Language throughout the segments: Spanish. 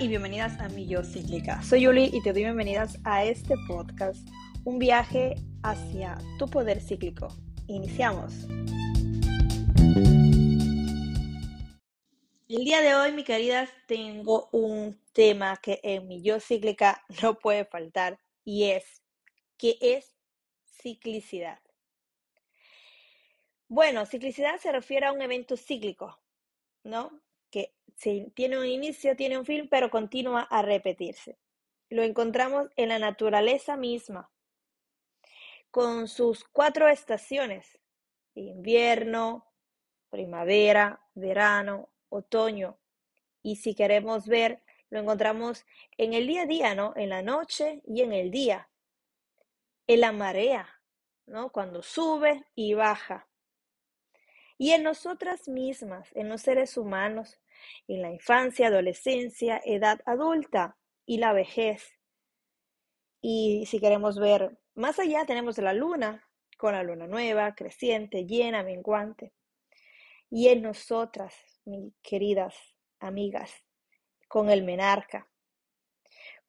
y bienvenidas a Mi Yo Cíclica. Soy Yuli y te doy bienvenidas a este podcast, un viaje hacia tu poder cíclico. Iniciamos. El día de hoy, mi queridas, tengo un tema que en Mi Yo Cíclica no puede faltar y es, ¿qué es ciclicidad? Bueno, ciclicidad se refiere a un evento cíclico, ¿no? Que tiene un inicio, tiene un fin, pero continúa a repetirse. Lo encontramos en la naturaleza misma, con sus cuatro estaciones, invierno, primavera, verano, otoño. Y si queremos ver, lo encontramos en el día a día. En la noche y en el día. En la marea, ¿no? Cuando sube y baja. Y en nosotras mismas, en los seres humanos, en la infancia, adolescencia, edad adulta y la vejez. Y si queremos ver más allá, tenemos la luna, con la luna nueva, creciente, llena, menguante. Y en nosotras, mis queridas amigas, con el menarca,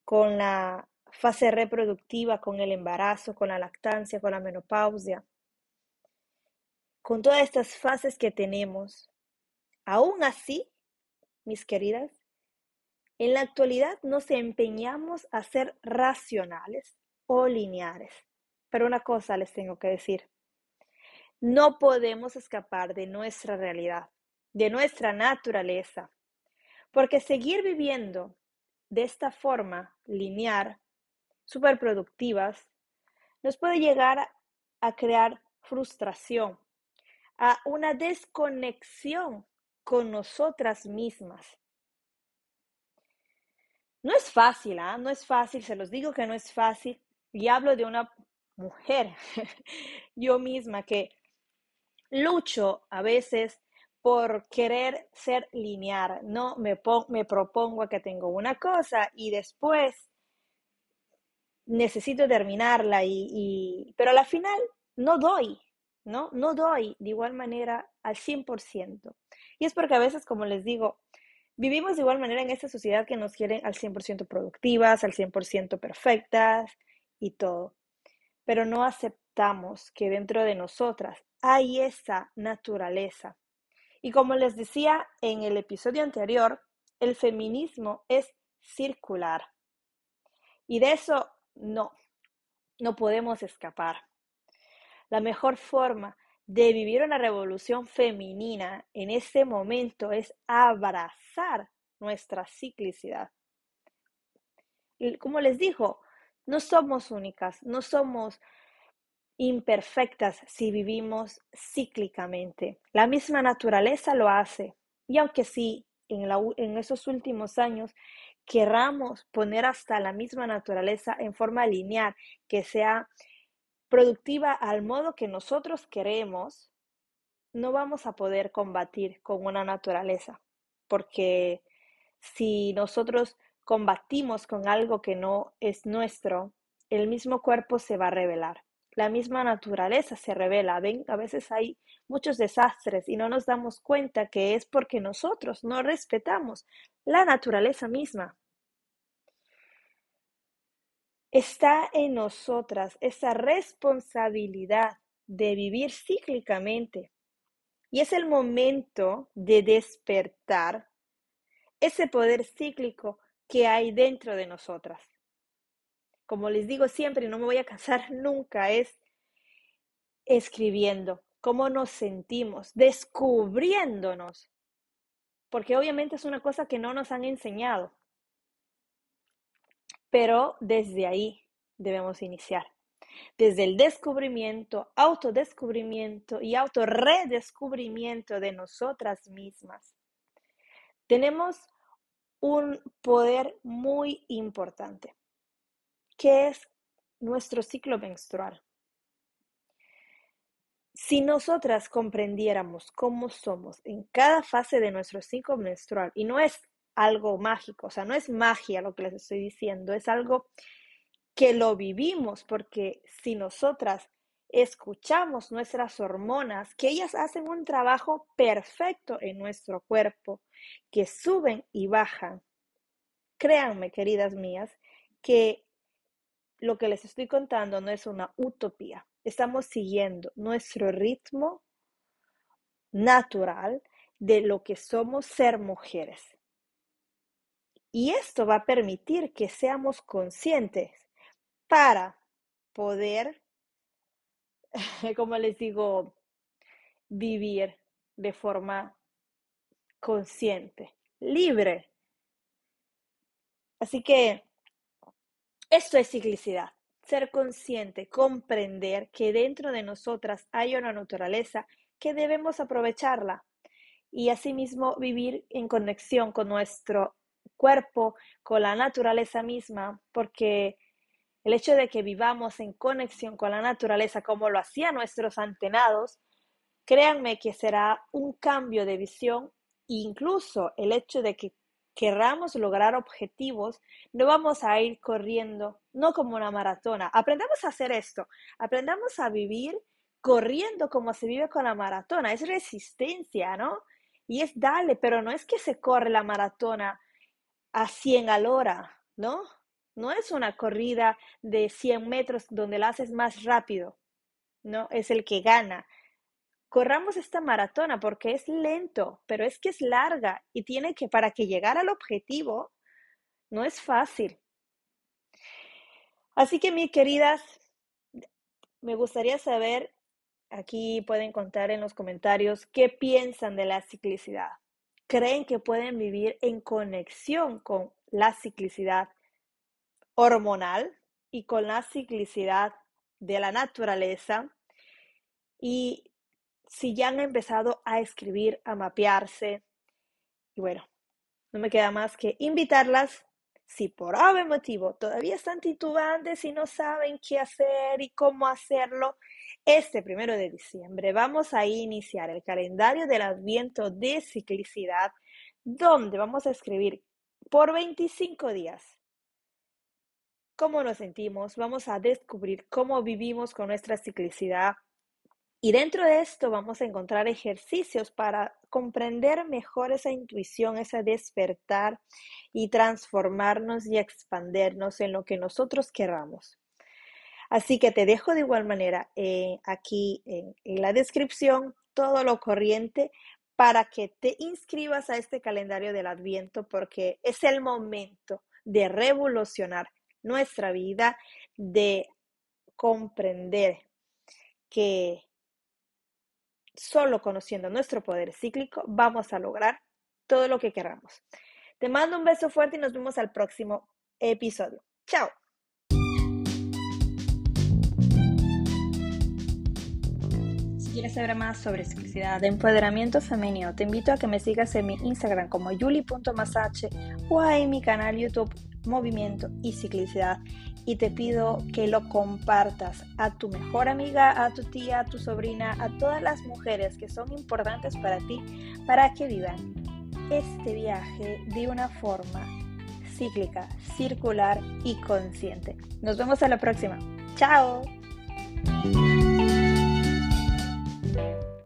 con la fase reproductiva, con el embarazo, con la lactancia, con la menopausia, con todas estas fases que tenemos. Aún así, mis queridas, en la actualidad nos empeñamos a ser racionales o lineares. Pero una cosa les tengo que decir. No podemos escapar de nuestra realidad, de nuestra naturaleza, porque seguir viviendo de esta forma lineal, superproductivas, nos puede llegar a crear frustración, a una desconexión con nosotras mismas. No es fácil, ¿ah? No es fácil, se los digo que no es fácil. Y hablo de una mujer, yo misma, que lucho a veces por querer ser lineal, ¿no? Me, me propongo que tengo una cosa y después necesito terminarla, y, y, pero a la final no doy, ¿no? No doy de igual manera al 100%. Y es porque a veces, como les digo, vivimos de igual manera en esta sociedad que nos quieren al 100% productivas, al 100% perfectas y todo. Pero no aceptamos que dentro de nosotras hay esa naturaleza. Y como les decía en el episodio anterior, el feminismo es circular. Y de eso no, no podemos escapar. La mejor forma de vivir una revolución femenina en este momento es abrazar nuestra ciclicidad. Y como les digo, no somos únicas, no somos imperfectas si vivimos cíclicamente. La misma naturaleza lo hace. Y aunque sí, en, en esos últimos años querramos poner hasta la misma naturaleza en forma lineal, que sea productiva al modo que nosotros queremos, no vamos a poder combatir con una naturaleza, porque si nosotros combatimos con algo que no es nuestro, el mismo cuerpo se va a revelar. La misma naturaleza se revela. Ven, a veces hay muchos desastres y no nos damos cuenta que es porque nosotros no respetamos la naturaleza misma. Está en nosotras esa responsabilidad de vivir cíclicamente. Y es el momento de despertar ese poder cíclico que hay dentro de nosotras. Como les digo siempre, no me voy a cansar nunca, es escribiendo cómo nos sentimos, descubriéndonos, porque obviamente es una cosa que no nos han enseñado. Pero desde ahí debemos iniciar. Desde el descubrimiento, autodescubrimiento y autorredescubrimiento de nosotras mismas. Tenemos un poder muy importante, que es nuestro ciclo menstrual. Si nosotras comprendiéramos cómo somos en cada fase de nuestro ciclo menstrual, y no es algo mágico, o sea, no es magia lo que les estoy diciendo, es algo que lo vivimos, porque si nosotras escuchamos nuestras hormonas, que ellas hacen un trabajo perfecto en nuestro cuerpo, que suben y bajan, créanme, queridas mías, que lo que les estoy contando no es una utopía. Estamos siguiendo nuestro ritmo natural de lo que somos ser mujeres. Y esto va a permitir que seamos conscientes para poder, como les digo, vivir de forma consciente, libre. Así que esto es ciclicidad, ser consciente, comprender que dentro de nosotras hay una naturaleza que debemos aprovecharla y asimismo vivir en conexión con nuestro cuerpo, con la naturaleza misma, porque el hecho de que vivamos en conexión con la naturaleza como lo hacían nuestros antenados, créanme que será un cambio de visión e incluso el hecho de que querramos lograr objetivos, no vamos a ir corriendo, no como una maratona. Aprendamos a hacer esto, aprendamos a vivir corriendo como se vive con la maratona, es resistencia, ¿no? Y es darle, pero no es que se corre la maratona a 100 al hora, ¿no? No es una corrida de 100 metros donde la haces más rápido, ¿no? Es el que gana. Corramos esta maratona porque es lento, pero es que es larga y tiene que, para que llegar al objetivo, no es fácil. Así que, mis queridas, me gustaría saber, aquí pueden contar en los comentarios, qué piensan de la ciclicidad. ¿Creen que pueden vivir en conexión con la ciclicidad hormonal y con la ciclicidad de la naturaleza? Y si ya han empezado a escribir, a mapearse. Y bueno, no me queda más que invitarlas, si por algún motivo todavía están titubantes y no saben qué hacer y cómo hacerlo, este primero de diciembre vamos a iniciar el calendario del Adviento de Ciclicidad, donde vamos a escribir por 25 días cómo nos sentimos, vamos a descubrir cómo vivimos con nuestra ciclicidad, y dentro de esto vamos a encontrar ejercicios para comprender mejor esa intuición, ese despertar y transformarnos y expandernos en lo que nosotros queramos. Así que te dejo de igual manera eh, aquí en, en la descripción todo lo corriente para que te inscribas a este calendario del Adviento porque es el momento de revolucionar nuestra vida, de comprender que solo conociendo nuestro poder cíclico vamos a lograr todo lo que queramos. Te mando un beso fuerte y nos vemos al próximo episodio. Chao. Quieres saber más sobre de empoderamiento femenino, te invito a que me sigas en mi Instagram como yuli.masache o en mi canal YouTube Movimiento y Ciclicidad y te pido que lo compartas a tu mejor amiga, a tu tía, a tu sobrina, a todas las mujeres que son importantes para ti, para que vivan este viaje de una forma cíclica, circular y consciente. Nos vemos a la próxima. ¡Chao!